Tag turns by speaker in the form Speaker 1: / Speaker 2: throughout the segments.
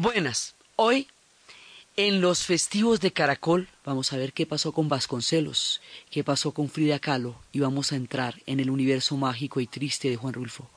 Speaker 1: Buenas. Hoy, en los festivos de Caracol, vamos a ver qué pasó con Vasconcelos, qué pasó con Frida Kahlo y vamos a entrar en el universo mágico y triste de Juan Rulfo.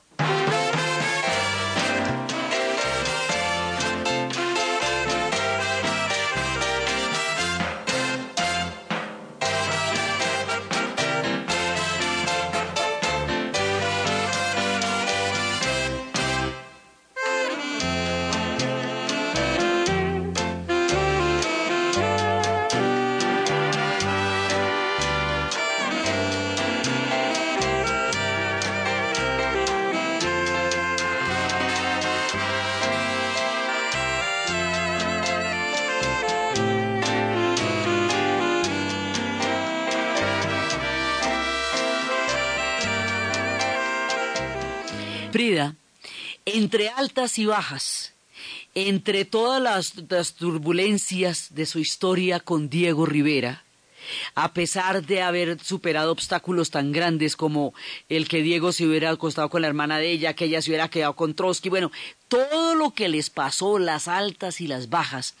Speaker 1: Altas y bajas, entre todas las, turbulencias de su historia con Diego Rivera, a pesar de haber superado obstáculos tan grandes como el que Diego se hubiera acostado con la hermana de ella, que ella se hubiera quedado con Trotsky, bueno, todo lo que les pasó, las altas y las bajas,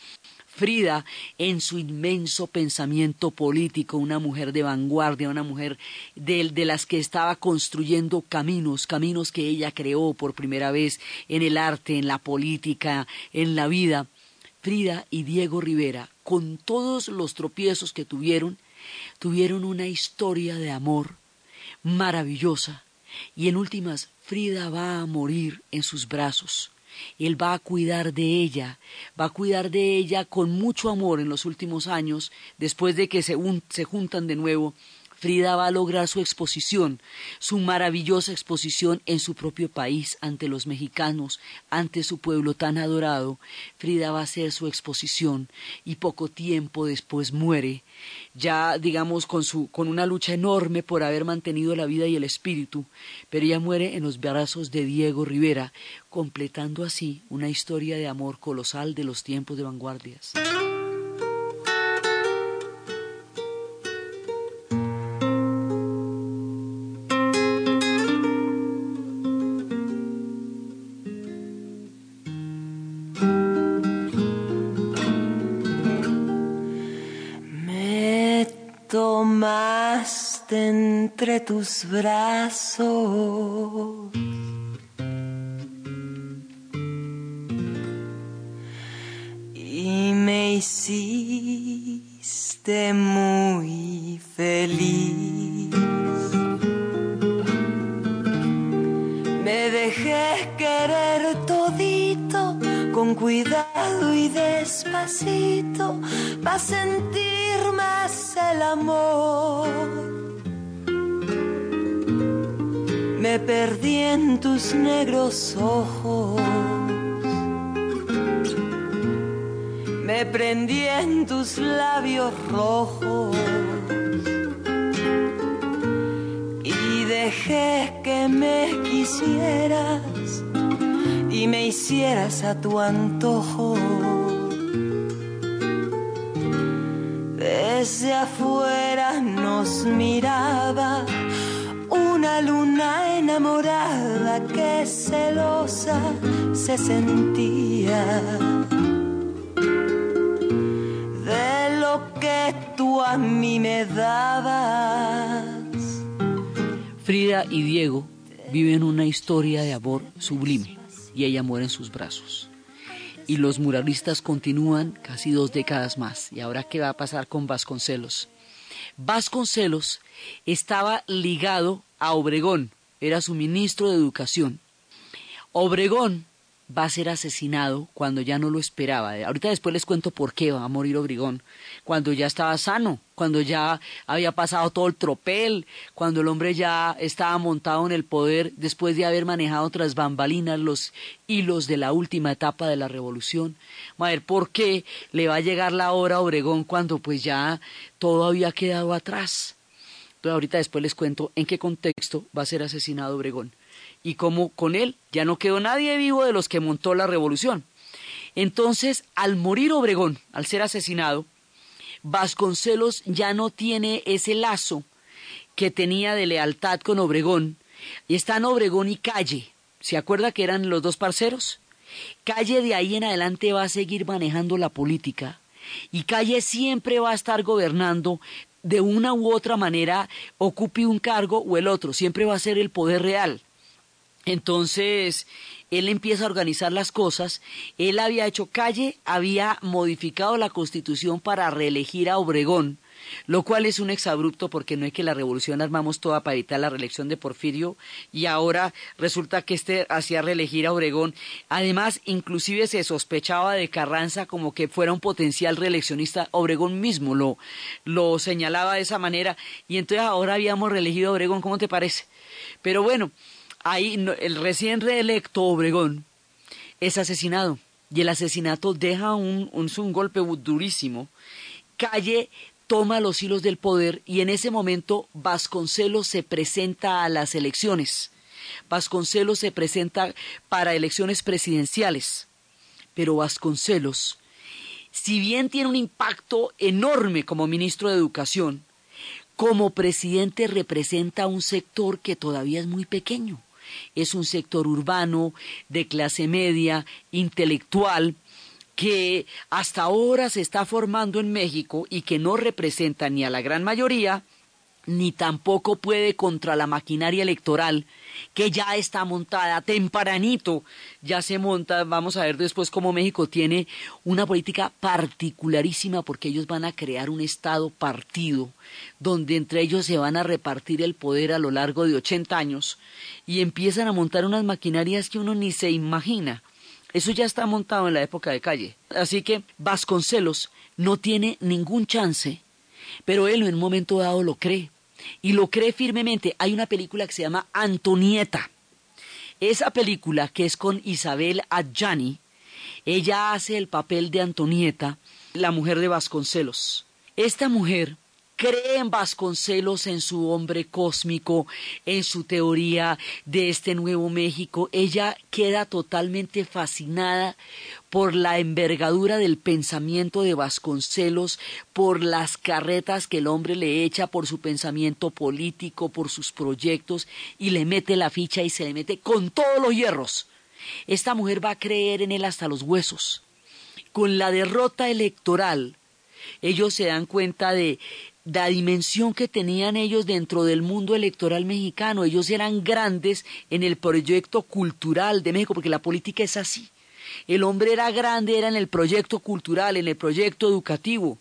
Speaker 1: Frida, en su inmenso pensamiento político, una mujer de vanguardia, una mujer de, de, las que estaba construyendo caminos, caminos que ella creó por primera vez en el arte, en la política, en la vida. Frida y Diego Rivera, con todos los tropiezos que tuvieron, tuvieron una historia de amor maravillosa. Y en últimas, Frida va a morir en sus brazos él va a cuidar de ella, va a cuidar de ella con mucho amor en los últimos años, después de que se, se juntan de nuevo Frida va a lograr su exposición, su maravillosa exposición en su propio país, ante los mexicanos, ante su pueblo tan adorado. Frida va a hacer su exposición y poco tiempo después muere, ya digamos con, su, con una lucha enorme por haber mantenido la vida y el espíritu, pero ella muere en los brazos de Diego Rivera, completando así una historia de amor colosal de los tiempos de vanguardias.
Speaker 2: Tus brazos. Y me hiciste muy feliz. Me dejé querer todito, con cuidado y despacito, para sentir más el amor me perdí en tus negros ojos. Me prendí en tus labios rojos. Y dejé que me quisieras y me hicieras a tu antojo. Desde afuera nos miraba una luna enamorada que celosa se sentía de lo que tú a mí me dabas.
Speaker 1: Frida y Diego viven una historia de amor sublime y ella muere en sus brazos. Y los muralistas continúan casi dos décadas más. ¿Y ahora qué va a pasar con Vasconcelos? Vasconcelos estaba ligado a Obregón, era su ministro de Educación. Obregón va a ser asesinado cuando ya no lo esperaba. Ahorita después les cuento por qué va a morir Obregón. Cuando ya estaba sano, cuando ya había pasado todo el tropel, cuando el hombre ya estaba montado en el poder después de haber manejado tras bambalinas los hilos de la última etapa de la revolución. A ver por qué le va a llegar la hora a Obregón cuando pues ya todo había quedado atrás. Entonces ahorita después les cuento en qué contexto va a ser asesinado Obregón y cómo con él ya no quedó nadie vivo de los que montó la revolución. Entonces, al morir Obregón, al ser asesinado, Vasconcelos ya no tiene ese lazo que tenía de lealtad con Obregón, y están Obregón y Calle. ¿Se acuerda que eran los dos parceros? Calle de ahí en adelante va a seguir manejando la política y Calle siempre va a estar gobernando de una u otra manera, ocupe un cargo o el otro, siempre va a ser el poder real. Entonces, él empieza a organizar las cosas, él había hecho calle, había modificado la constitución para reelegir a Obregón, lo cual es un exabrupto porque no es que la revolución armamos toda para evitar la reelección de Porfirio y ahora resulta que este hacía reelegir a Obregón. Además, inclusive se sospechaba de Carranza como que fuera un potencial reeleccionista. Obregón mismo lo, lo señalaba de esa manera y entonces ahora habíamos reelegido a Obregón, ¿cómo te parece? Pero bueno, ahí el recién reelecto Obregón es asesinado y el asesinato deja un, un, un golpe durísimo. Calle toma los hilos del poder y en ese momento Vasconcelos se presenta a las elecciones. Vasconcelos se presenta para elecciones presidenciales. Pero Vasconcelos, si bien tiene un impacto enorme como ministro de Educación, como presidente representa un sector que todavía es muy pequeño. Es un sector urbano, de clase media, intelectual, que hasta ahora se está formando en México y que no representa ni a la gran mayoría, ni tampoco puede contra la maquinaria electoral que ya está montada tempranito, ya se monta, vamos a ver después cómo México tiene una política particularísima porque ellos van a crear un estado partido donde entre ellos se van a repartir el poder a lo largo de 80 años y empiezan a montar unas maquinarias que uno ni se imagina. Eso ya está montado en la época de calle. Así que Vasconcelos no tiene ningún chance, pero él en un momento dado lo cree. Y lo cree firmemente. Hay una película que se llama Antonieta. Esa película, que es con Isabel Adjani, ella hace el papel de Antonieta, la mujer de Vasconcelos. Esta mujer cree en Vasconcelos, en su hombre cósmico, en su teoría de este nuevo México. Ella queda totalmente fascinada por la envergadura del pensamiento de Vasconcelos, por las carretas que el hombre le echa, por su pensamiento político, por sus proyectos, y le mete la ficha y se le mete con todos los hierros. Esta mujer va a creer en él hasta los huesos. Con la derrota electoral, ellos se dan cuenta de la dimensión que tenían ellos dentro del mundo electoral mexicano. Ellos eran grandes en el proyecto cultural de México, porque la política es así. El hombre era grande, era en el proyecto cultural, en el proyecto educativo,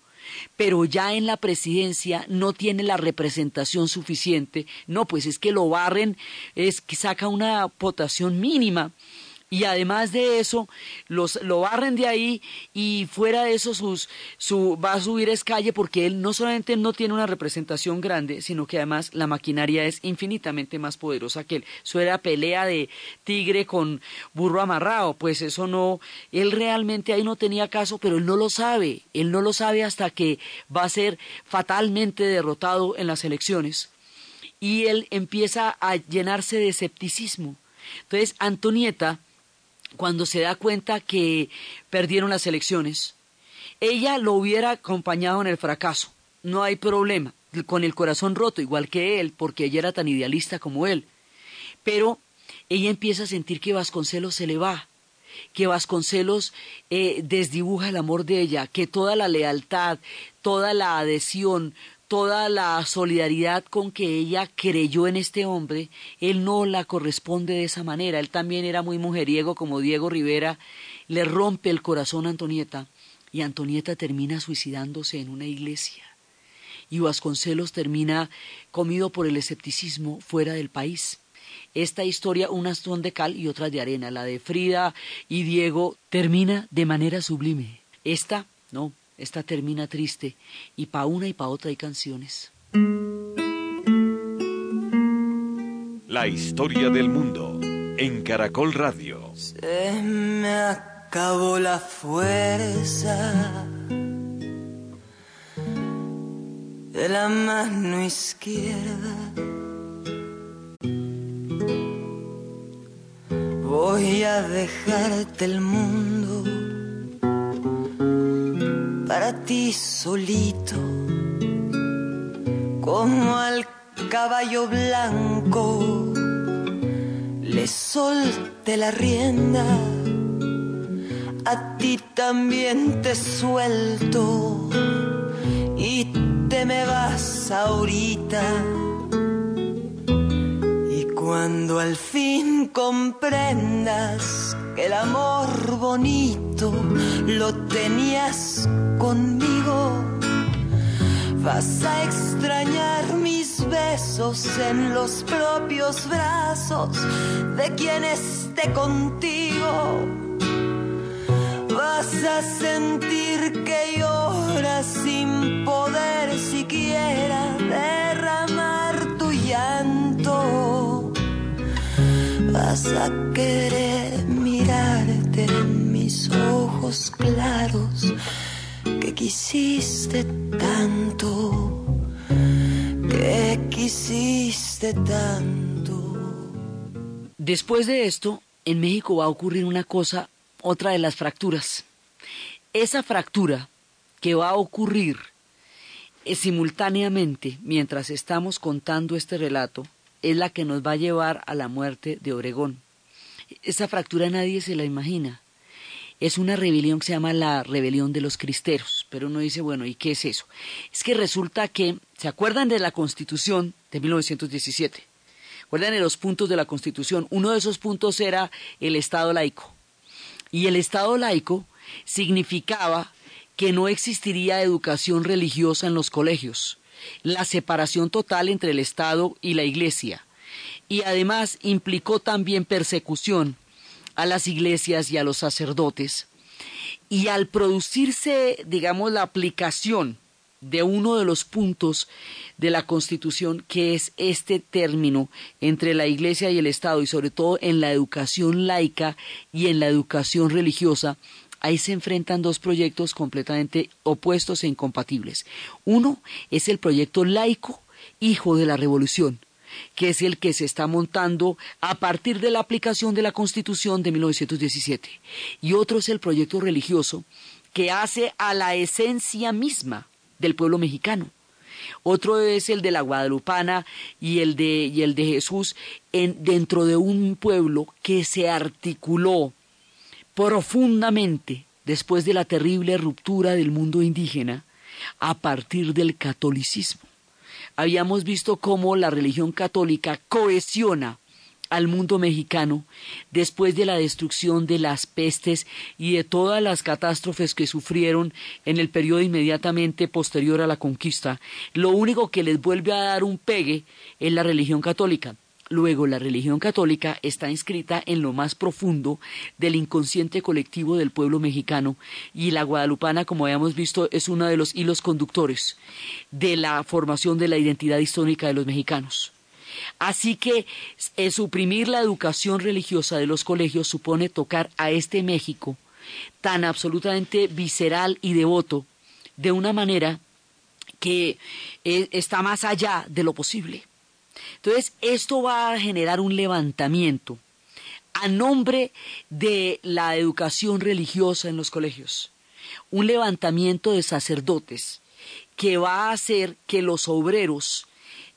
Speaker 1: pero ya en la presidencia no tiene la representación suficiente. No, pues es que lo barren, es que saca una votación mínima y además de eso los lo barren de ahí y fuera de eso sus, su, va a subir es calle porque él no solamente no tiene una representación grande, sino que además la maquinaria es infinitamente más poderosa que él. Eso era pelea de tigre con burro amarrado, pues eso no, él realmente ahí no tenía caso, pero él no lo sabe, él no lo sabe hasta que va a ser fatalmente derrotado en las elecciones. Y él empieza a llenarse de escepticismo. Entonces, Antonieta, cuando se da cuenta que perdieron las elecciones, ella lo hubiera acompañado en el fracaso. No hay problema, con el corazón roto, igual que él, porque ella era tan idealista como él. Pero ella empieza a sentir que Vasconcelos se le va, que Vasconcelos eh, desdibuja el amor de ella, que toda la lealtad, toda la adhesión, toda la solidaridad con que ella creyó en este hombre, él no la corresponde de esa manera. Él también era muy mujeriego como Diego Rivera, le rompe el corazón a Antonieta y Antonieta termina suicidándose en una iglesia. Y Vasconcelos termina comido por el escepticismo fuera del país. Esta historia, unas son de cal y otras de arena. La de Frida y Diego termina de manera sublime. Esta, no, esta termina triste y pa' una y pa' otra hay canciones.
Speaker 3: La historia del mundo en Caracol Radio.
Speaker 2: Se me acabó la fuerza de la mano izquierda. Voy a dejarte el mundo para ti solito, como al caballo blanco, le solté la rienda a ti también te suelto y te me vas ahorita. Y cuando al fin comprendas el amor bonito lo tenías conmigo, vas a extrañar mis besos en los propios brazos de quien esté contigo vas a sentir que lloras sin poder siquiera derramar tu llanto. Vas a querer claros que quisiste tanto, que quisiste tanto.
Speaker 1: Después de esto, en México va a ocurrir una cosa otra de las fracturas. Esa fractura que va a ocurrir eh, simultáneamente mientras estamos contando este relato es la que nos va a llevar a la muerte de Obregón. Esa fractura nadie se la imagina. Es una rebelión que se llama la rebelión de los cristeros, pero uno dice, bueno, ¿y qué es eso? Es que resulta que, ¿se acuerdan de la Constitución de 1917? ¿Acuerdan de los puntos de la Constitución? Uno de esos puntos era el Estado laico. Y el Estado laico significaba que no existiría educación religiosa en los colegios, la separación total entre el Estado y la Iglesia, y además implicó también persecución a las iglesias y a los sacerdotes. Y al producirse, digamos, la aplicación de uno de los puntos de la Constitución, que es este término entre la Iglesia y el Estado, y sobre todo en la educación laica y en la educación religiosa, ahí se enfrentan dos proyectos completamente opuestos e incompatibles. Uno es el proyecto laico, hijo de la revolución, que es el que se está montando a partir de la aplicación de la Constitución de 1917. Y otro es el proyecto religioso, que hace a la esencia misma del pueblo mexicano. Otro es el de la Guadalupana y el de, y el de Jesús en, dentro de un pueblo que se articuló profundamente después de la terrible ruptura del mundo indígena a partir del catolicismo. Habíamos visto cómo la religión católica cohesiona al mundo mexicano después de la destrucción de las pestes y de todas las catástrofes que sufrieron en el periodo inmediatamente posterior a la conquista, lo único que les vuelve a dar un pegue es la religión católica. Luego, la religión católica está inscrita en lo más profundo del inconsciente colectivo del pueblo mexicano y la guadalupana, como habíamos visto, es uno de los hilos conductores de la formación de la identidad histórica de los mexicanos. Así que eh, suprimir la educación religiosa de los colegios supone tocar a este México tan absolutamente visceral y devoto de una manera que eh, está más allá de lo posible. Entonces, esto va a generar un levantamiento a nombre de la educación religiosa en los colegios, un levantamiento de sacerdotes que va a hacer que los obreros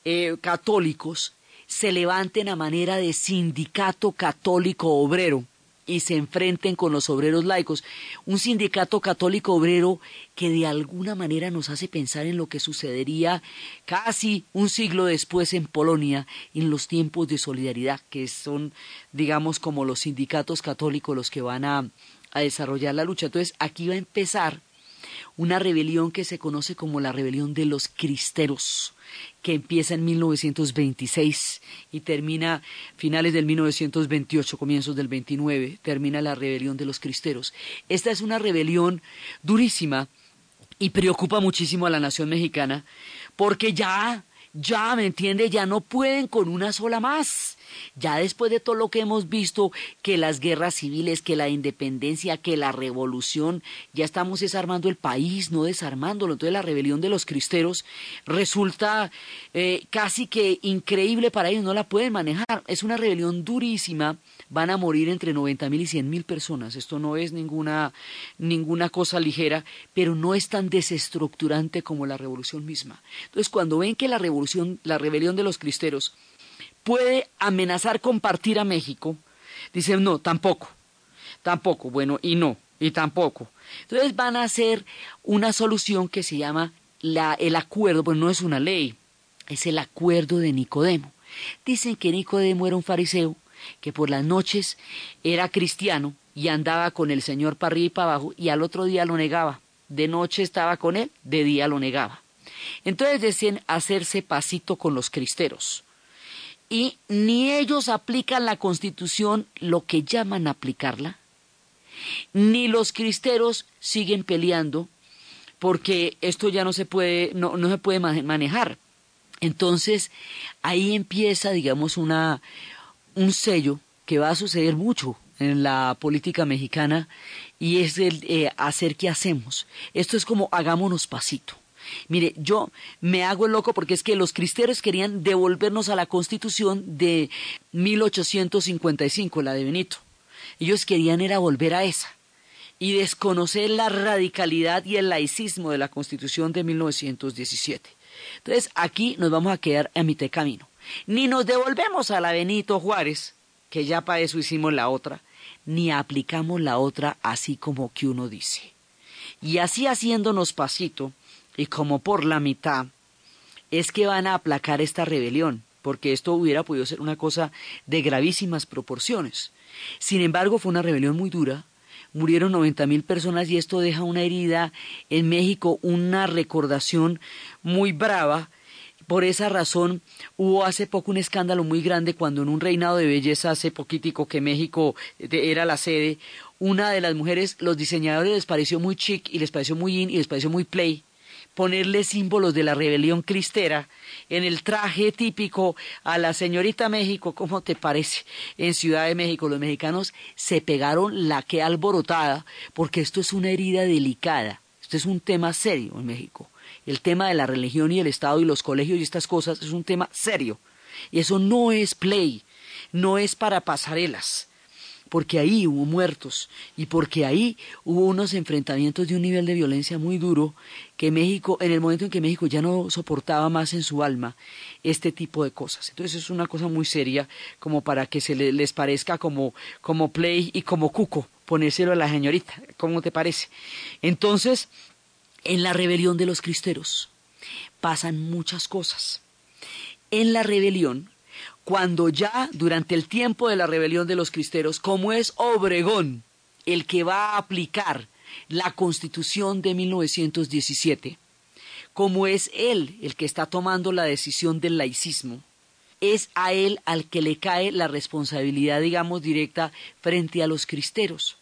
Speaker 1: eh, católicos se levanten a manera de sindicato católico obrero y se enfrenten con los obreros laicos. Un sindicato católico obrero que de alguna manera nos hace pensar en lo que sucedería casi un siglo después en Polonia, en los tiempos de solidaridad, que son, digamos, como los sindicatos católicos los que van a, a desarrollar la lucha. Entonces, aquí va a empezar una rebelión que se conoce como la rebelión de los cristeros, que empieza en 1926 y termina finales del 1928, comienzos del 29, termina la rebelión de los cristeros. Esta es una rebelión durísima y preocupa muchísimo a la nación mexicana porque ya, ya, ¿me entiende? Ya no pueden con una sola más ya después de todo lo que hemos visto, que las guerras civiles, que la independencia, que la revolución, ya estamos desarmando el país, no desarmándolo. Entonces la rebelión de los cristeros resulta eh, casi que increíble para ellos, no la pueden manejar. Es una rebelión durísima, van a morir entre 90 mil y 100 mil personas. Esto no es ninguna, ninguna cosa ligera, pero no es tan desestructurante como la revolución misma. Entonces cuando ven que la revolución, la rebelión de los cristeros, puede amenazar con partir a México, dicen no, tampoco, tampoco, bueno, y no. y tampoco. Entonces van a hacer una solución que se llama la, el acuerdo, pues no es una ley, es el acuerdo de Nicodemo. Dicen que Nicodemo era un fariseo que por las noches era cristiano y andaba con el Señor para arriba y para abajo y al otro día lo negaba. De noche estaba con él, de día lo negaba. Entonces decían hacerse pasito con los cristeros. Y ni ellos aplican la constitución lo que llaman aplicarla, ni los cristeros siguen peleando porque esto ya no se puede, no, no se puede manejar. Entonces, ahí empieza, digamos, una, un sello que va a suceder mucho en la política mexicana y es el eh, hacer qué hacemos. Esto es como hagámonos pasito. Mire, yo me hago el loco porque es que los cristeros querían devolvernos a la constitución de 1855, la de Benito. Ellos querían era volver a esa y desconocer la radicalidad y el laicismo de la constitución de 1917. Entonces aquí nos vamos a quedar a mitad de camino. Ni nos devolvemos a la Benito Juárez, que ya para eso hicimos la otra, ni aplicamos la otra así como que uno dice. Y así haciéndonos pasito, y como por la mitad, es que van a aplacar esta rebelión, porque esto hubiera podido ser una cosa de gravísimas proporciones. Sin embargo, fue una rebelión muy dura, murieron noventa mil personas y esto deja una herida en México, una recordación muy brava. Por esa razón hubo hace poco un escándalo muy grande cuando en un reinado de belleza hace poquitico que México era la sede, una de las mujeres, los diseñadores les pareció muy chic y les pareció muy in y les pareció muy play ponerle símbolos de la rebelión cristera en el traje típico a la señorita México, ¿cómo te parece? En Ciudad de México los mexicanos se pegaron la que alborotada porque esto es una herida delicada, esto es un tema serio en México. El tema de la religión y el Estado y los colegios y estas cosas es un tema serio. Y eso no es play, no es para pasarelas porque ahí hubo muertos y porque ahí hubo unos enfrentamientos de un nivel de violencia muy duro que México, en el momento en que México ya no soportaba más en su alma este tipo de cosas. Entonces es una cosa muy seria como para que se les parezca como, como play y como cuco ponérselo a la señorita. ¿Cómo te parece? Entonces, en la rebelión de los cristeros pasan muchas cosas. En la rebelión cuando ya durante el tiempo de la rebelión de los cristeros, como es Obregón el que va a aplicar la constitución de 1917, como es él el que está tomando la decisión del laicismo, es a él al que le cae la responsabilidad, digamos, directa frente a los cristeros.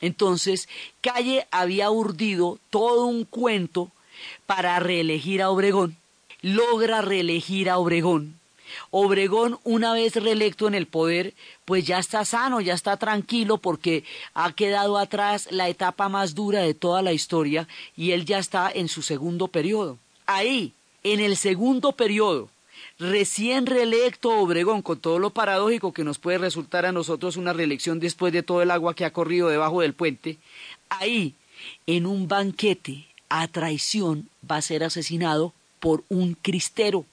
Speaker 1: Entonces, Calle había urdido todo un cuento para reelegir a Obregón, logra reelegir a Obregón, Obregón, una vez reelecto en el poder, pues ya está sano, ya está tranquilo porque ha quedado atrás la etapa más dura de toda la historia y él ya está en su segundo periodo. Ahí, en el segundo periodo, recién reelecto Obregón, con todo lo paradójico que nos puede resultar a nosotros una reelección después de todo el agua que ha corrido debajo del puente, ahí, en un banquete a traición, va a ser asesinado por un cristero.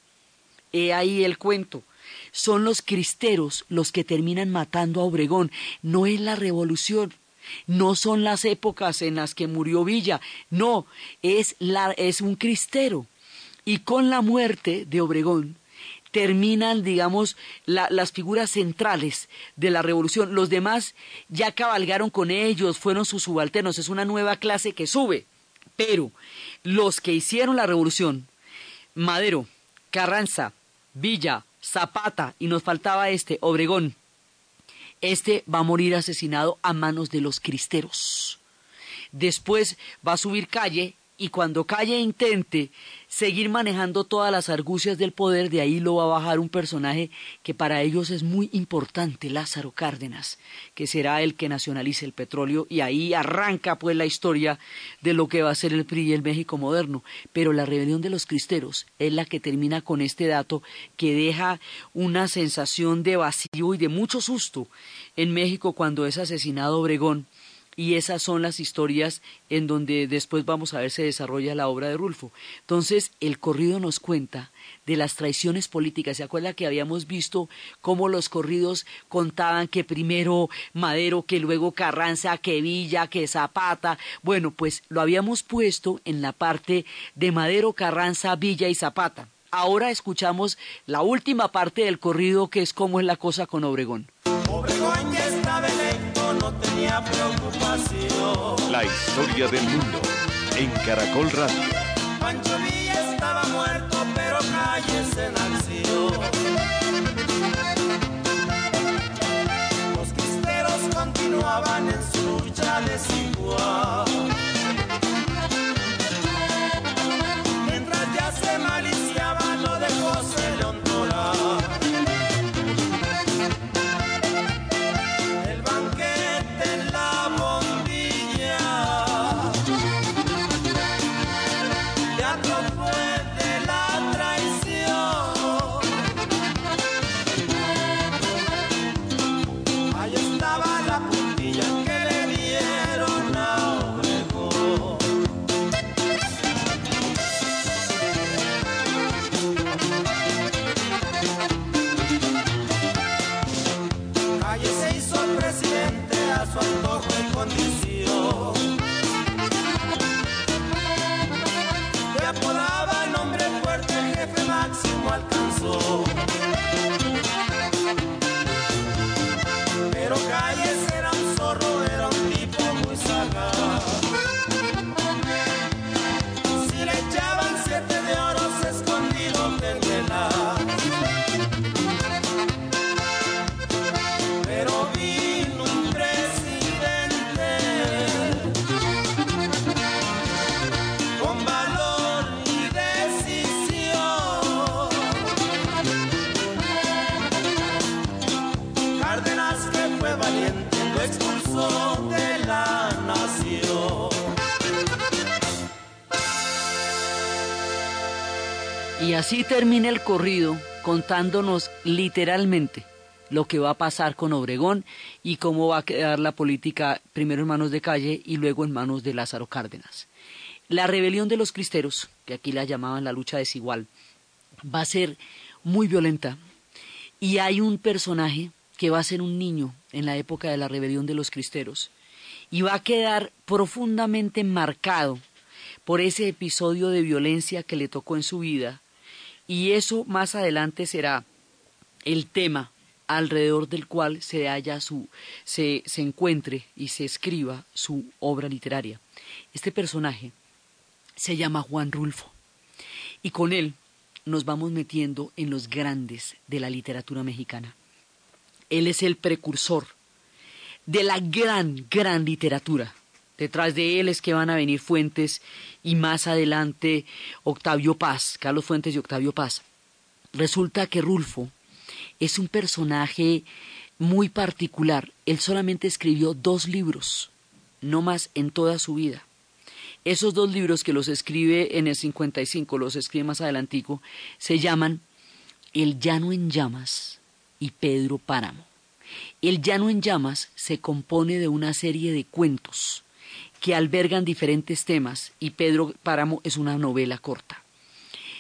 Speaker 1: He ahí el cuento. Son los cristeros los que terminan matando a Obregón. No es la revolución. No son las épocas en las que murió Villa. No, es, la, es un cristero. Y con la muerte de Obregón terminan, digamos, las figuras centrales de la revolución. Los demás ya cabalgaron con ellos, fueron sus subalternos. Es una nueva clase que sube. Pero los que hicieron la revolución, Madero, Carranza, Villa, Zapata y nos faltaba este, Obregón. Este va a morir asesinado a manos de los cristeros. Después va a subir calle y cuando Calle intente seguir manejando todas las argucias del poder, de ahí lo va a bajar un personaje que para ellos es muy importante, Lázaro Cárdenas, que será el que nacionalice el petróleo y ahí arranca pues la historia de lo que va a ser el PRI y el México moderno. Pero la rebelión de los cristeros es la que termina con este dato que deja una sensación de vacío y de mucho susto en México cuando es asesinado Obregón y esas son las historias en donde después vamos a ver se desarrolla la obra de Rulfo. Entonces, el corrido nos cuenta de las traiciones políticas. ¿Se acuerda que habíamos visto cómo los corridos contaban que primero Madero, que luego Carranza, que Villa, que Zapata? Bueno, pues lo habíamos puesto en la parte de Madero, Carranza, Villa y Zapata. Ahora escuchamos la última parte del corrido que es cómo es la cosa con Obregón.
Speaker 4: Tenía preocupación.
Speaker 3: La historia del mundo en Caracol Radio.
Speaker 4: Pancho Villa estaba muerto, pero calles en acción. Los cristeros continuaban en su lucha desigual.
Speaker 1: Termina el corrido contándonos literalmente lo que va a pasar con Obregón y cómo va a quedar la política primero en manos de Calle y luego en manos de Lázaro Cárdenas. La rebelión de los cristeros, que aquí la llamaban la lucha desigual, va a ser muy violenta y hay un personaje que va a ser un niño en la época de la rebelión de los cristeros y va a quedar profundamente marcado por ese episodio de violencia que le tocó en su vida y eso más adelante será el tema alrededor del cual se haya su se, se encuentre y se escriba su obra literaria. Este personaje se llama Juan Rulfo y con él nos vamos metiendo en los grandes de la literatura mexicana. Él es el precursor de la gran, gran literatura. Detrás de él es que van a venir Fuentes y más adelante Octavio Paz, Carlos Fuentes y Octavio Paz. Resulta que Rulfo es un personaje muy particular. Él solamente escribió dos libros, no más en toda su vida. Esos dos libros que los escribe en el 55, los escribe más adelantico, se llaman El llano en llamas y Pedro Páramo. El llano en llamas se compone de una serie de cuentos que albergan diferentes temas y Pedro Páramo es una novela corta.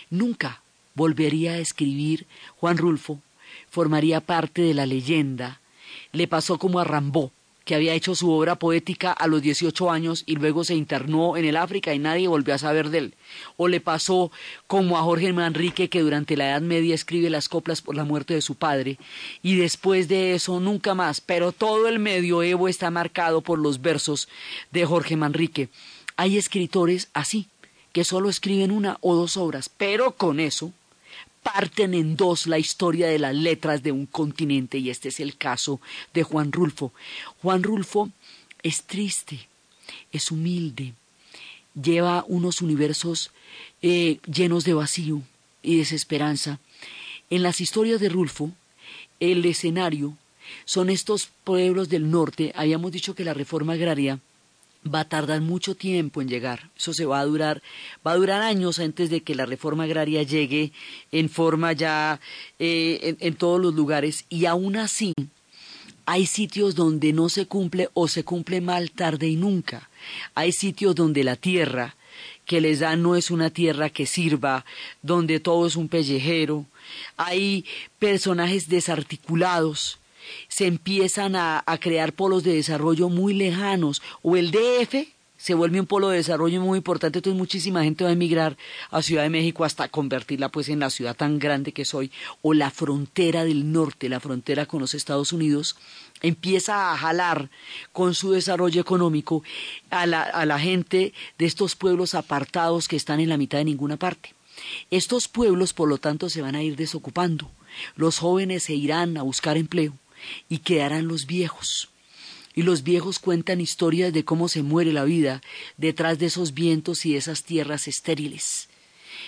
Speaker 1: Nunca volvería a escribir Juan Rulfo, formaría parte de la leyenda. Le pasó como a Rambó, que había hecho su obra poética a los 18 años y luego se internó en el África y nadie volvió a saber de él. O le pasó como a Jorge Manrique, que durante la Edad Media escribe las coplas por la muerte de su padre y después de eso nunca más. Pero todo el medioevo está marcado por los versos de Jorge Manrique. Hay escritores así, que solo escriben una o dos obras, pero con eso parten en dos la historia de las letras de un continente y este es el caso de Juan Rulfo. Juan Rulfo es triste, es humilde, lleva unos universos eh, llenos de vacío y desesperanza. En las historias de Rulfo, el escenario son estos pueblos del norte. Habíamos dicho que la reforma agraria va a tardar mucho tiempo en llegar. Eso se va a durar, va a durar años antes de que la reforma agraria llegue en forma ya eh, en, en todos los lugares. Y aún así, Hay sitios donde no se cumple o se cumple mal tarde y nunca. Hay sitios donde la tierra que les dan no es una tierra que sirva, donde todo es un pellejero. Hay personajes desarticulados, se empiezan a, crear polos de desarrollo muy lejanos, o el DF se vuelve un polo de desarrollo muy importante, entonces muchísima gente va a emigrar a Ciudad de México hasta convertirla pues en la ciudad tan grande que soy, o la frontera del norte, la frontera con los Estados Unidos, empieza a jalar con su desarrollo económico a la, a la gente de estos pueblos apartados que están en la mitad de ninguna parte. Estos pueblos, por lo tanto, se van a ir desocupando. Los jóvenes se irán a buscar empleo y quedarán los viejos y los viejos cuentan historias de cómo se muere la vida detrás de esos vientos y esas tierras estériles.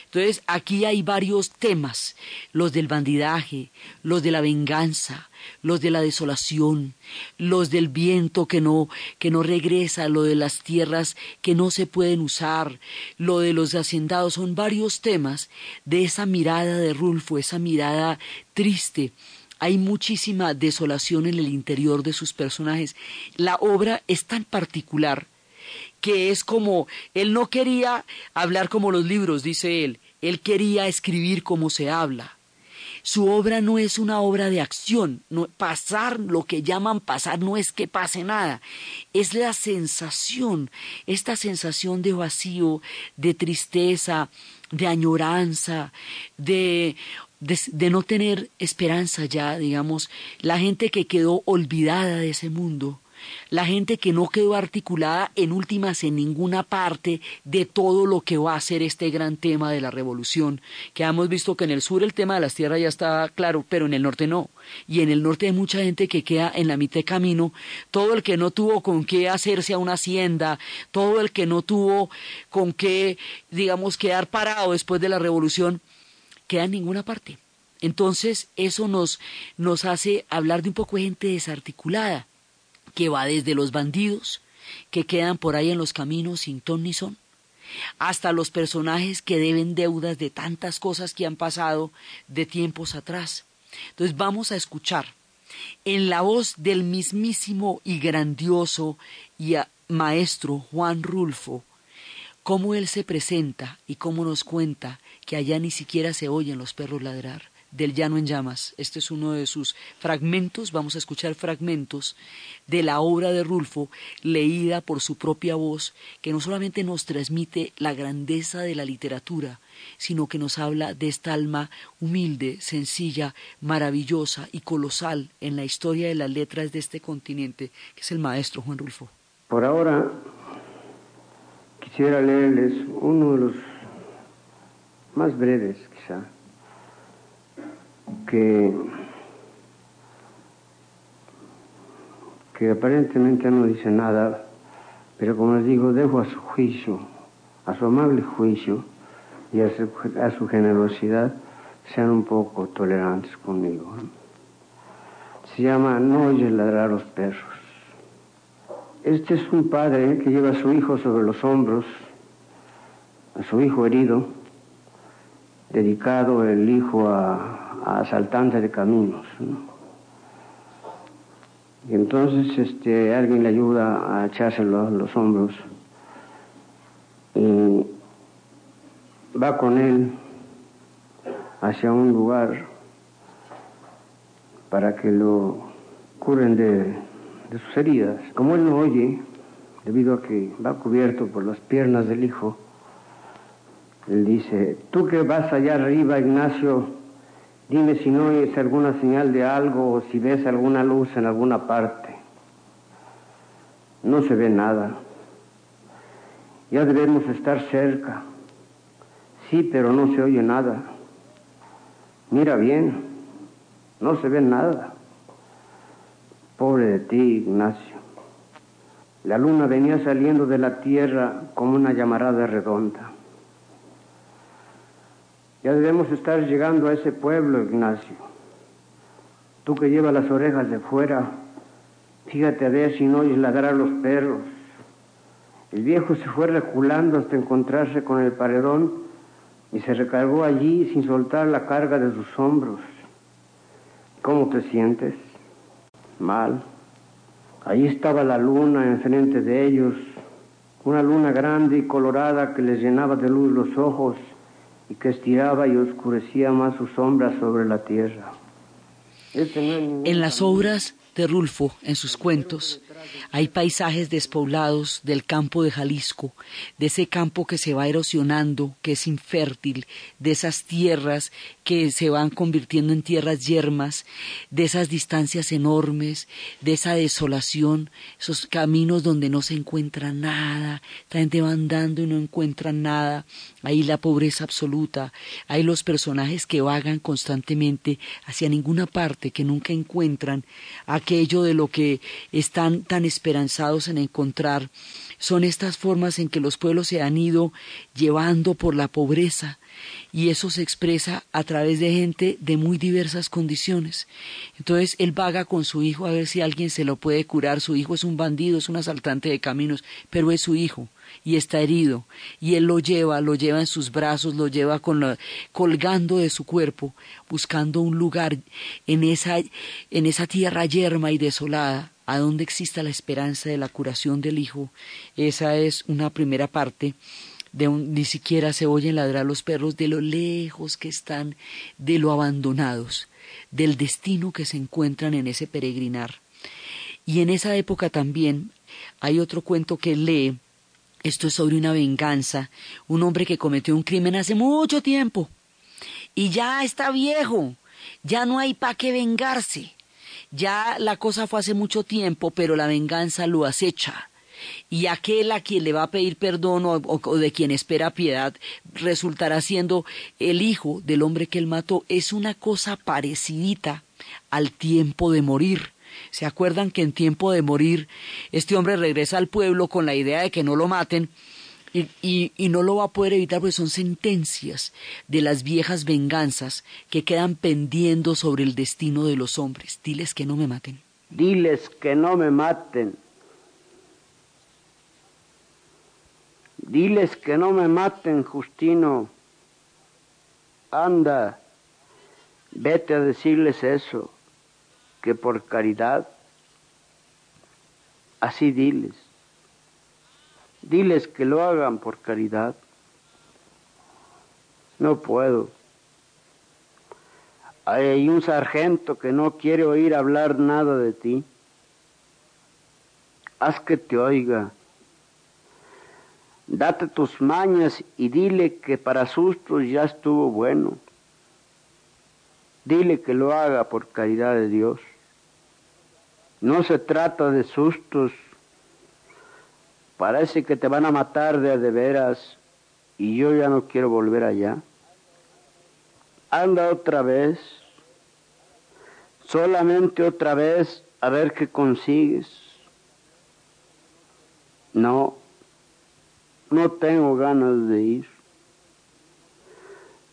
Speaker 1: Entonces, aquí hay varios temas, los del bandidaje, los de la venganza, los de la desolación, los del viento que no, que no regresa, lo de las tierras que no se pueden usar, lo de los hacendados, son varios temas de esa mirada de Rulfo, esa mirada triste, hay muchísima desolación en el interior de sus personajes. La obra es tan particular que es como, él no quería hablar como los libros, dice él, él quería escribir como se habla. Su obra no es una obra de acción, no, pasar, lo que llaman pasar, no es que pase nada, es la sensación, esta sensación de vacío, de tristeza, de añoranza, de de, no tener esperanza ya, digamos, la gente que quedó olvidada de ese mundo, la gente que no quedó articulada en últimas en ninguna parte de todo lo que va a ser este gran tema de la revolución, que hemos visto que en el sur el tema de las tierras ya está claro, pero en el norte no. Y en el norte hay mucha gente que queda en la mitad de camino, todo el que no tuvo con qué hacerse a una hacienda, todo el que no tuvo con qué, digamos, quedar parado después de la revolución, queda en ninguna parte. Entonces, eso nos, nos hace hablar de un poco de gente desarticulada, que va desde los bandidos, que quedan por ahí en los caminos sin ton ni son, hasta los personajes que deben deudas de tantas cosas que han pasado de tiempos atrás. Entonces vamos a escuchar en la voz del mismísimo y grandioso y maestro Juan Rulfo, cómo él se presenta y cómo nos cuenta que allá ni siquiera se oyen los perros ladrar, del llano en llamas. Este es uno de sus fragmentos, vamos a escuchar fragmentos de la obra de Rulfo, leída por su propia voz, que no solamente nos transmite la grandeza de la literatura, sino que nos habla de esta alma humilde, sencilla, maravillosa y colosal en la historia de las letras de este continente, que es el maestro Juan Rulfo.
Speaker 5: Por ahora quisiera leerles uno de los más breves quizá, que, que aparentemente no dice nada, pero como les digo, dejo a su juicio, a su amable juicio y a su, a su generosidad, sean un poco tolerantes conmigo. Se llama No oyes ladrar los perros. Este es un padre que lleva a su hijo sobre los hombros, a su hijo herido, dedicado el hijo a, a asaltantes de caminos. Y entonces este, alguien le ayuda a echarse los, los hombros y va con él hacia un lugar para que lo curen de, de sus heridas. Como él no oye, debido a que va cubierto por las piernas del hijo, dice, tú que vas allá arriba, Ignacio, dime si no oyes alguna señal de algo o si ves alguna luz en alguna parte. No se ve nada. Ya debemos estar cerca. Sí, pero no se oye nada. Mira bien, no se ve nada. Pobre de ti, Ignacio. La luna venía saliendo de la tierra como una llamarada redonda. Ya debemos estar llegando a ese pueblo, Ignacio. Tú que llevas las orejas de fuera, fíjate a ver si no oyes ladrar los perros. El viejo se fue reculando hasta encontrarse con el paredón y se recargó allí sin soltar la carga de sus hombros. ¿Cómo te sientes?
Speaker 6: mal. Ahí estaba la luna enfrente de ellos, una luna grande y colorada que les llenaba de luz los ojos y que estiraba y oscurecía más sus sombras sobre la tierra.
Speaker 1: Este en las obras de Rulfo, en sus cuentos, hay paisajes despoblados del campo de Jalisco, de ese campo que se va erosionando, que es infértil, de esas tierras que se van convirtiendo en tierras yermas, de esas distancias enormes, de esa desolación, esos caminos donde no se encuentra nada, la gente va andando y no encuentra nada, ahí la pobreza absoluta, hay los personajes que vagan constantemente hacia ninguna parte, que nunca encuentran aquello de lo que están tan esperanzados en encontrar son estas formas en que los pueblos se han ido llevando por la pobreza y eso se expresa a través de gente de muy diversas condiciones. Entonces él vaga con su hijo a ver si alguien se lo puede curar. Su hijo es un bandido, es un asaltante de caminos, pero es su hijo y está herido y él lo lleva, lo lleva en sus brazos, lo lleva con colgando de su cuerpo, buscando un lugar en esa, en esa tierra yerma y desolada a donde exista la esperanza de la curación del hijo. Esa es una primera parte de un, ni siquiera se oyen ladrar los perros de lo lejos que están, de lo abandonados, del destino que se encuentran en ese peregrinar. Y en esa época también hay otro cuento que lee, esto es sobre una venganza, un hombre que cometió un crimen hace mucho tiempo y ya está viejo, ya no hay para qué vengarse. Ya la cosa fue hace mucho tiempo, pero la venganza lo acecha. Y aquel a quien le va a pedir perdón o, de quien espera piedad resultará siendo el hijo del hombre que él mató. Es una cosa parecidita al tiempo de morir. ¿Se acuerdan que en tiempo de morir este hombre regresa al pueblo con la idea de que no lo maten y, no lo va a poder evitar porque son sentencias de las viejas venganzas que quedan pendiendo sobre el destino de los hombres. Diles que no me maten.
Speaker 6: Diles que no me maten. Diles que no me maten, Justino. Anda, vete a decirles eso, que por caridad, así diles. Diles que lo hagan por caridad. No puedo. Hay un sargento que no quiere oír hablar nada de ti. Haz que te oiga. Date tus mañas y dile que para sustos ya estuvo bueno. Dile que lo haga por caridad de Dios. No se trata de sustos parece que te van a matar de, de veras y yo ya no quiero volver allá. Anda otra vez, solamente otra vez a ver qué consigues. No, no tengo ganas de ir.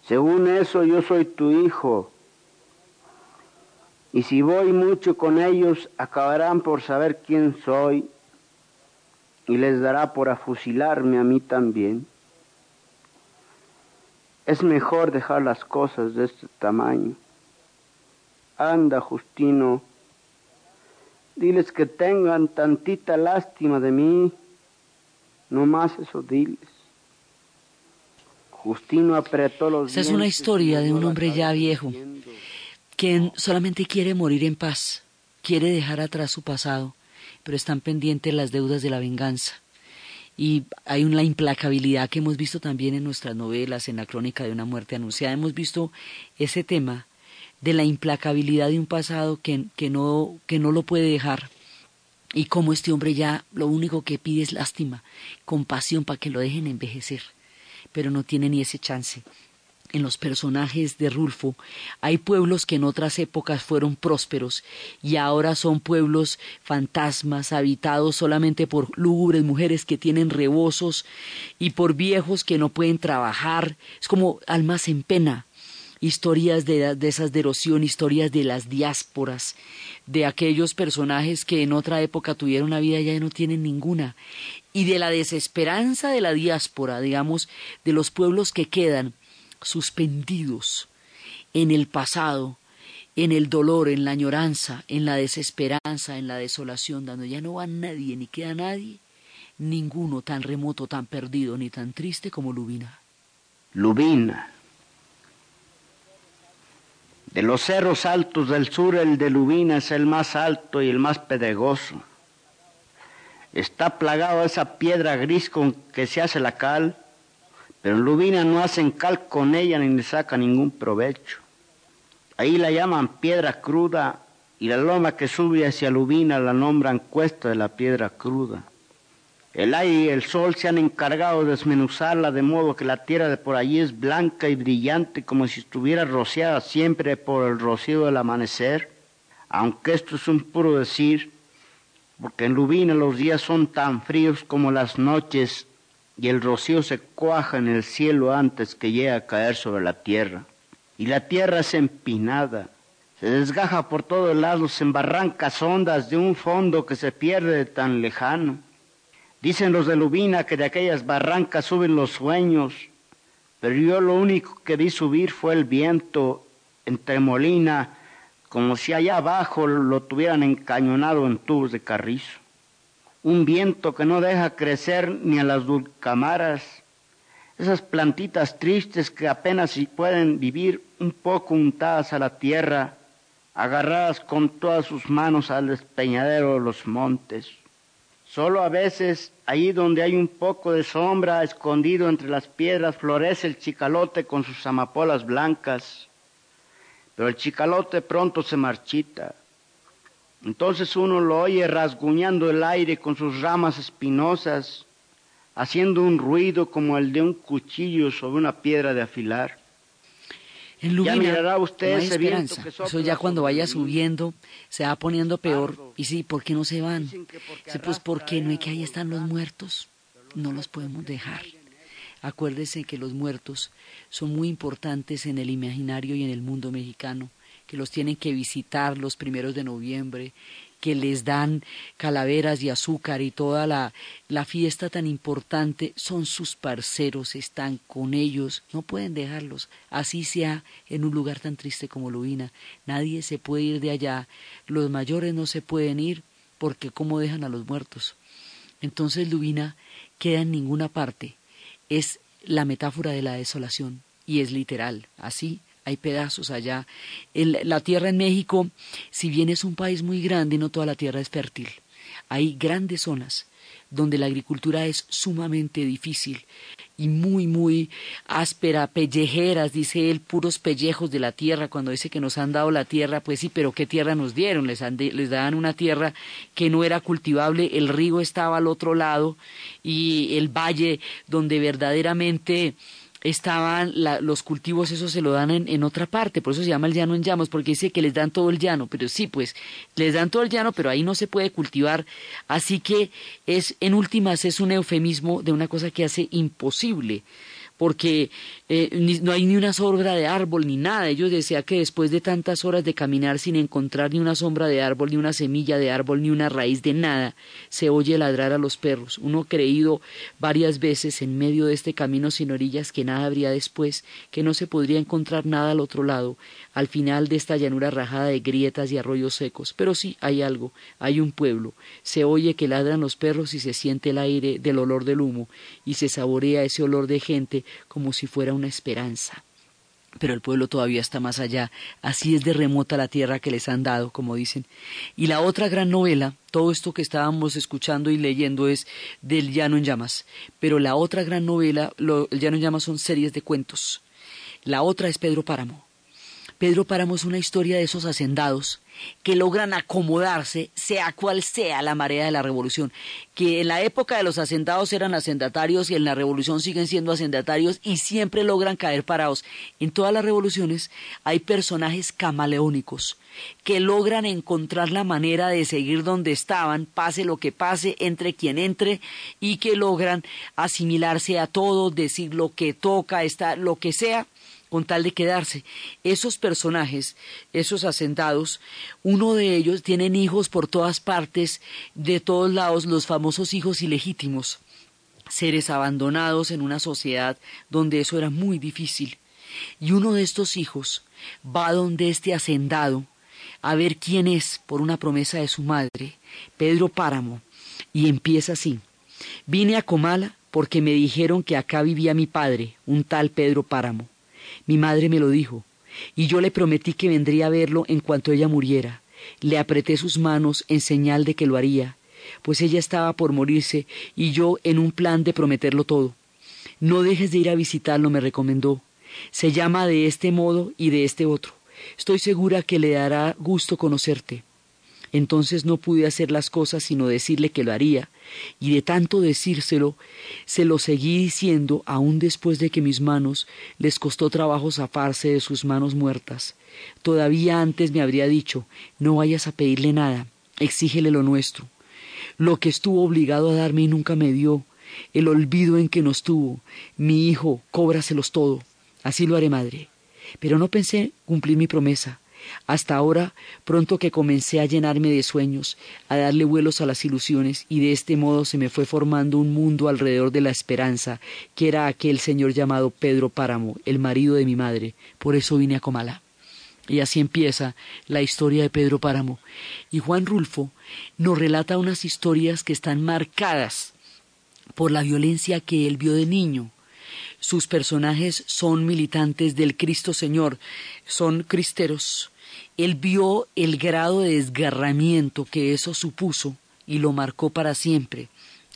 Speaker 6: Según eso yo soy tu hijo. Y si voy mucho con ellos, acabarán por saber quién soy y les dará por afusilarme a mí también. Es mejor dejar las cosas de este tamaño. Anda, Justino, diles que tengan tantita lástima de mí, no más eso diles. Justino apretó los
Speaker 1: Esa es una historia de un hombre ya viejo, que solamente quiere morir en paz, quiere dejar atrás su pasado pero están pendientes las deudas de la venganza. Y hay una implacabilidad que hemos visto también en nuestras novelas, en la crónica de una muerte anunciada. Hemos visto ese tema de la implacabilidad de un pasado que, que, no, que no lo puede dejar. Y como este hombre ya lo único que pide es lástima, compasión para que lo dejen envejecer, pero no tiene ni ese chance en los personajes de Rulfo, hay pueblos que en otras épocas fueron prósperos y ahora son pueblos fantasmas habitados solamente por lúgubres mujeres que tienen rebosos y por viejos que no pueden trabajar. Es como almas en pena. Historias de, de esas de erosión, historias de las diásporas, de aquellos personajes que en otra época tuvieron una vida ya no tienen ninguna, y de la desesperanza de la diáspora, digamos, de los pueblos que quedan, suspendidos en el pasado en el dolor, en la añoranza, en la desesperanza, en la desolación, donde ya no va nadie ni queda nadie, ninguno tan remoto, tan perdido ni tan triste como Lubina.
Speaker 6: Lubina. De los cerros altos del sur, el de Lubina es el más alto y el más pedregoso. Está plagado esa piedra gris con que se hace la cal, pero en Lubina no hacen cal con ella ni le saca ningún provecho. Ahí la llaman piedra cruda y la loma que sube hacia Lubina la nombran cuesta de la piedra cruda. El aire y el sol se han encargado de desmenuzarla de modo que la tierra de por allí es blanca y brillante como si estuviera rociada siempre por el rocío del amanecer, aunque esto es un puro decir, porque en Lubina los días son tan fríos como las noches y el rocío se cuaja en el cielo antes que llegue a caer sobre la tierra y la tierra es empinada, se desgaja por todos lados en barrancas hondas de un fondo que se pierde de tan lejano. Dicen los de Lubina que de aquellas barrancas suben los sueños, pero yo lo único que vi subir fue el viento entre molina, como si allá abajo lo tuvieran encañonado en tubos de carrizo. Un viento que no deja crecer ni a las dulcamaras, esas plantitas tristes que apenas si pueden vivir un poco untadas a la tierra, agarradas con todas sus manos al despeñadero de los montes. Solo a veces, ahí donde hay un poco de sombra, escondido entre las piedras, florece el chicalote con sus amapolas blancas. Pero el chicalote pronto se marchita. Entonces uno lo oye rasguñando el aire con sus ramas espinosas haciendo un ruido como el de un cuchillo sobre una piedra de afilar.
Speaker 1: En Lubina, ya mirará usted ese esperanza. Eso ya cuando vaya subiendo se va poniendo peor. Y sí, ¿por qué no se van? Sí, pues porque no es que ahí están los muertos. No los podemos dejar. Acuérdese que los muertos son muy importantes en el imaginario y en el mundo mexicano, que los tienen que visitar los primeros de noviembre, que les dan calaveras y azúcar y toda la, la fiesta tan importante, son sus parceros, están con ellos, no pueden dejarlos, así sea en un lugar tan triste como Lubina. Nadie se puede ir de allá, los mayores no se pueden ir porque cómo dejan a los muertos. Entonces Lubina queda en ninguna parte, es la metáfora de la desolación y es literal, así hay pedazos allá. la tierra en México, si bien es un país muy grande, no toda la tierra es fértil. Hay grandes zonas donde la agricultura es sumamente difícil y muy, muy áspera, pellejeras, dice él, puros pellejos de la tierra, cuando dice que nos han dado la tierra, pues sí, pero ¿qué tierra nos dieron? Les, les daban una tierra que no era cultivable, el río estaba al otro lado y el valle donde verdaderamente estaban los cultivos, eso se lo dan en, en, otra parte, por eso se llama el llano en llamas, porque dice que les dan todo el llano, pero sí, pues les dan todo el llano, pero ahí no se puede cultivar, así que es, en últimas, es un eufemismo de una cosa que hace imposible porque eh, no hay ni una sombra de árbol ni nada. Ellos decían que después de tantas horas de caminar sin encontrar ni una sombra de árbol, ni una semilla de árbol, ni una raíz de nada, se oye ladrar a los perros. Uno creído varias veces en medio de este camino sin orillas que nada habría después, que no se podría encontrar nada al otro lado, al final de esta llanura rajada de grietas y arroyos secos. Pero sí hay algo, hay un pueblo. Se oye que ladran los perros y se siente el aire del olor del humo, y se saborea ese olor de gente como si fuera una esperanza. Pero el pueblo todavía está más allá, así es de remota la tierra que les han dado, como dicen. Y la otra gran novela, todo esto que estábamos escuchando y leyendo es del Llano en Llamas, pero la otra gran novela, el Llano en Llamas son series de cuentos. La otra es Pedro Páramo. Pedro Páramo es una historia de esos hacendados que logran acomodarse, sea cual sea la marea de la revolución, que en la época de los hacendados eran hacendatarios y en la revolución siguen siendo hacendatarios y siempre logran caer parados. En todas las revoluciones hay personajes camaleónicos que logran encontrar la manera de seguir donde estaban, pase lo que pase, entre quien entre, y que logran asimilarse a todo, decir lo que toca, está, lo que sea, con tal de quedarse. Esos personajes, esos asentados, uno de ellos tienen hijos por todas partes, de todos lados, los famosos hijos ilegítimos, seres abandonados en una sociedad donde eso era muy difícil. Y uno de estos hijos va donde este hacendado a ver quién es por una promesa de su madre, Pedro Páramo, y empieza así. Vine a Comala porque me dijeron que acá vivía mi padre, un tal Pedro Páramo. Mi madre me lo dijo, y yo le prometí que vendría a verlo en cuanto ella muriera. Le apreté sus manos en señal de que lo haría, pues ella estaba por morirse y yo en un plan de prometerlo todo. No dejes de ir a visitarlo, me recomendó. Se llama de este modo y de este otro. Estoy segura que le dará gusto conocerte. Entonces no pude hacer las cosas sino decirle que lo haría, y de tanto decírselo, se lo seguí diciendo aún después de que mis manos les costó trabajo zafarse de sus manos muertas. Todavía antes me habría dicho no vayas a pedirle nada, exígele lo nuestro. Lo que estuvo obligado a darme y nunca me dio, el olvido en que nos tuvo, mi hijo, cóbraselos todo. Así lo haré, madre. Pero no pensé cumplir mi promesa. Hasta ahora, pronto que comencé a llenarme de sueños, a darle vuelos a las ilusiones, y de este modo se me fue formando un mundo alrededor de la esperanza, que era aquel señor llamado Pedro Páramo, el marido de mi madre. Por eso vine a Comala. Y así empieza la historia de Pedro Páramo. Y Juan Rulfo nos relata unas historias que están marcadas por la violencia que él vio de niño, sus personajes son militantes del Cristo Señor, son cristeros. Él vio el grado de desgarramiento que eso supuso y lo marcó para siempre.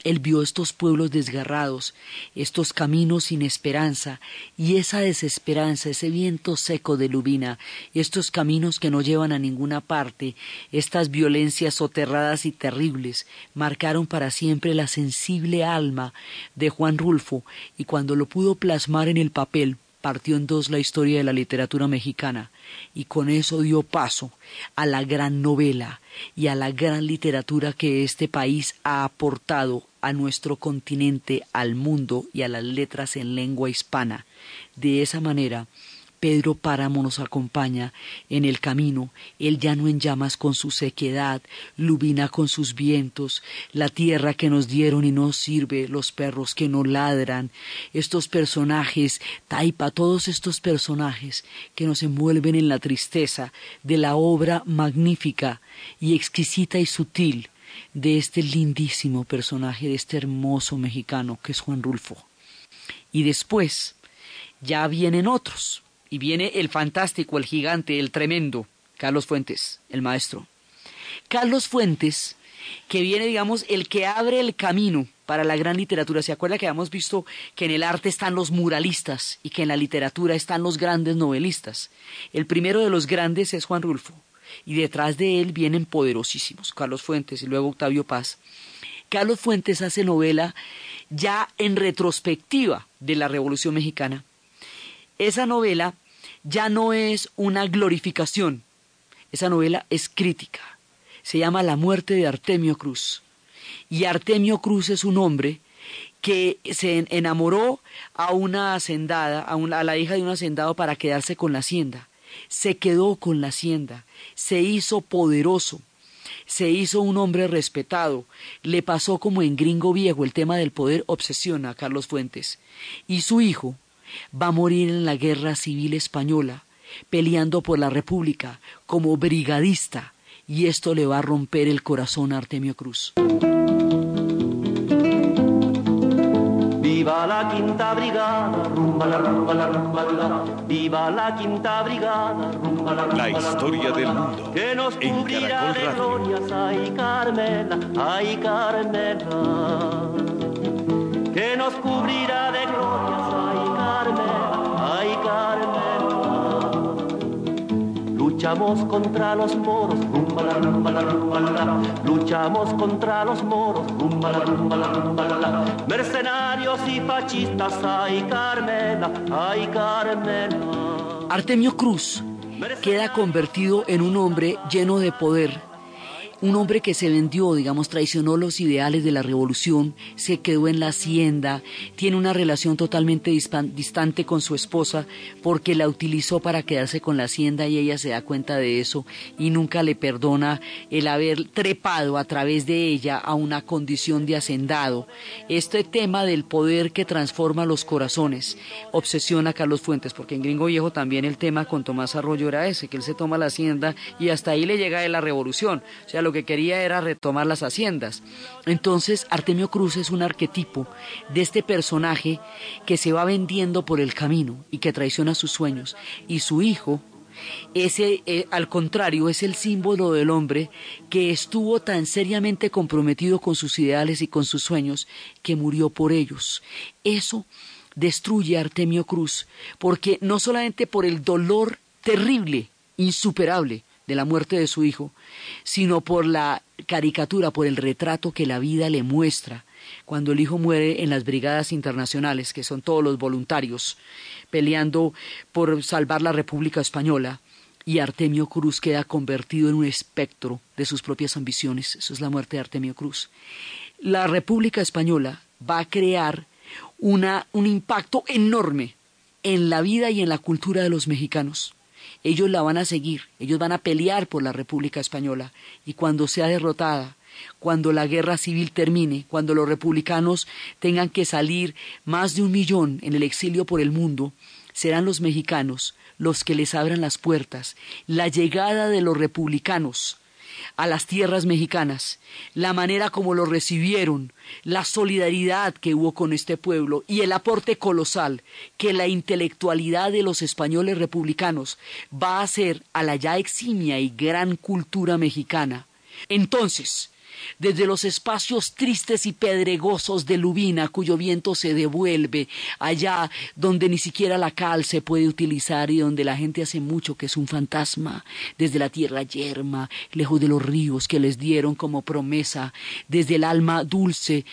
Speaker 1: Él vio estos pueblos desgarrados, estos caminos sin esperanza y esa desesperanza, ese viento seco de lubina, estos caminos que no llevan a ninguna parte, estas violencias soterradas y terribles, marcaron para siempre la sensible alma de Juan Rulfo y cuando lo pudo plasmar en el papel, partió en dos la historia de la literatura mexicana y con eso dio paso a la gran novela y a la gran literatura que este país ha aportado a nuestro continente, al mundo y a las letras en lengua hispana. De esa manera, Pedro Páramo nos acompaña en el camino, el llano en llamas con su sequedad, Lubina con sus vientos, la tierra que nos dieron y nos sirve, los perros que no ladran, estos personajes, Taipa, todos estos personajes que nos envuelven en la tristeza de la obra magnífica y exquisita y sutil de este lindísimo personaje, de este hermoso mexicano que es Juan Rulfo. Y después ya vienen otros, y viene el fantástico, el gigante, el tremendo, Carlos Fuentes, el maestro. Carlos Fuentes, que viene, digamos, el que abre el camino para la gran literatura. ¿Se acuerda que habíamos visto que en el arte están los muralistas y que en la literatura están los grandes novelistas? El primero de los grandes es Juan Rulfo y detrás de él vienen poderosísimos, Carlos Fuentes y luego Octavio Paz. Carlos Fuentes hace novela ya en retrospectiva de la Revolución Mexicana esa novela ya no es una glorificación, esa novela es crítica. Se llama La muerte de Artemio Cruz. Y Artemio Cruz es un hombre que se enamoró a una hacendada, a, a la hija de un hacendado para quedarse con la hacienda. Se quedó con la hacienda, se hizo poderoso, se hizo un hombre respetado, le pasó como en Gringo Viejo, el tema del poder obsesiona a Carlos Fuentes. Y su hijo, va a morir en la guerra civil española, peleando por la República como brigadista, y esto le va a romper el corazón a Artemio Cruz.
Speaker 7: Viva la quinta brigada, rumba la rumba la rumba la, viva la quinta brigada, rumba la rumba
Speaker 3: La historia del mundo
Speaker 7: que nos cubrirá de glorias, ay Carmela, ay Carmela, que nos cubrirá de glorias, ay Ay. Luchamos contra los moros, rumba la rumba la rumba la, luchamos contra los moros, rumba la rumba la rumba la, mercenarios y fascistas, ay Carmela, ay Carmela.
Speaker 1: Artemio Cruz queda convertido en un hombre lleno de poder un hombre que se vendió, digamos, traicionó los ideales de la revolución, se quedó en la hacienda, tiene una relación totalmente distante con su esposa porque la utilizó para quedarse con la hacienda y ella se da cuenta de eso y nunca le perdona el haber trepado a través de ella a una condición de hacendado. Este tema del poder que transforma los corazones obsesiona a Carlos Fuentes, porque en Gringo Viejo también el tema con Tomás Arroyo era ese, que él se toma la hacienda y hasta ahí le llega de la revolución. O sea, lo que quería era retomar las haciendas. Entonces, Artemio Cruz es un arquetipo de este personaje que se va vendiendo por el camino y que traiciona sus sueños. Y su hijo, ese, eh, al contrario, es el símbolo del hombre que estuvo tan seriamente comprometido con sus ideales y con sus sueños que murió por ellos. Eso destruye a Artemio Cruz, porque no solamente por el dolor terrible, insuperable, de la muerte de su hijo, sino por la caricatura, por el retrato que la vida le muestra cuando el hijo muere en las brigadas internacionales, que son todos los voluntarios peleando por salvar la República Española, y Artemio Cruz queda convertido en un espectro de sus propias ambiciones. Eso es la muerte de Artemio Cruz. La República Española va a crear una, un impacto enorme en la vida y en la cultura de los mexicanos. Ellos la van a seguir, ellos van a pelear por la República Española y cuando sea derrotada, cuando la guerra civil termine, cuando los republicanos tengan que salir más de un millón en el exilio por el mundo, serán los mexicanos los que les abran las puertas. La llegada de los republicanos a las tierras mexicanas, la manera como lo recibieron, la solidaridad que hubo con este pueblo y el aporte colosal que la intelectualidad de los españoles republicanos va a hacer a la ya eximia y gran cultura mexicana. Entonces, desde los espacios tristes y pedregosos de Lubina, cuyo viento se devuelve, allá donde ni siquiera la cal se puede utilizar y donde la gente hace mucho que es un fantasma, desde la tierra yerma, lejos de los ríos que les dieron como promesa, desde el alma dulce,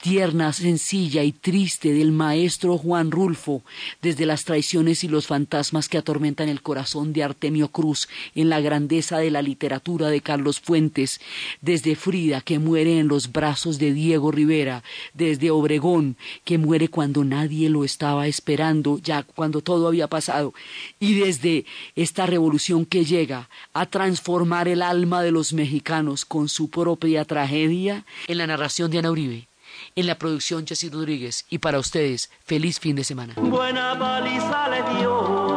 Speaker 1: tierna, sencilla y triste del maestro Juan Rulfo, desde las traiciones y los fantasmas que atormentan el corazón de Artemio Cruz en la grandeza de la literatura de Carlos Fuentes, desde Frida, que muere en los brazos de Diego Rivera, desde Obregón, que muere cuando nadie lo estaba esperando, ya cuando todo había pasado, y desde esta revolución que llega a transformar el alma de los mexicanos con su propia tragedia, en la narración de Ana Uribe. En la producción Jessy Rodríguez y para ustedes, feliz fin de semana.
Speaker 7: Buena dio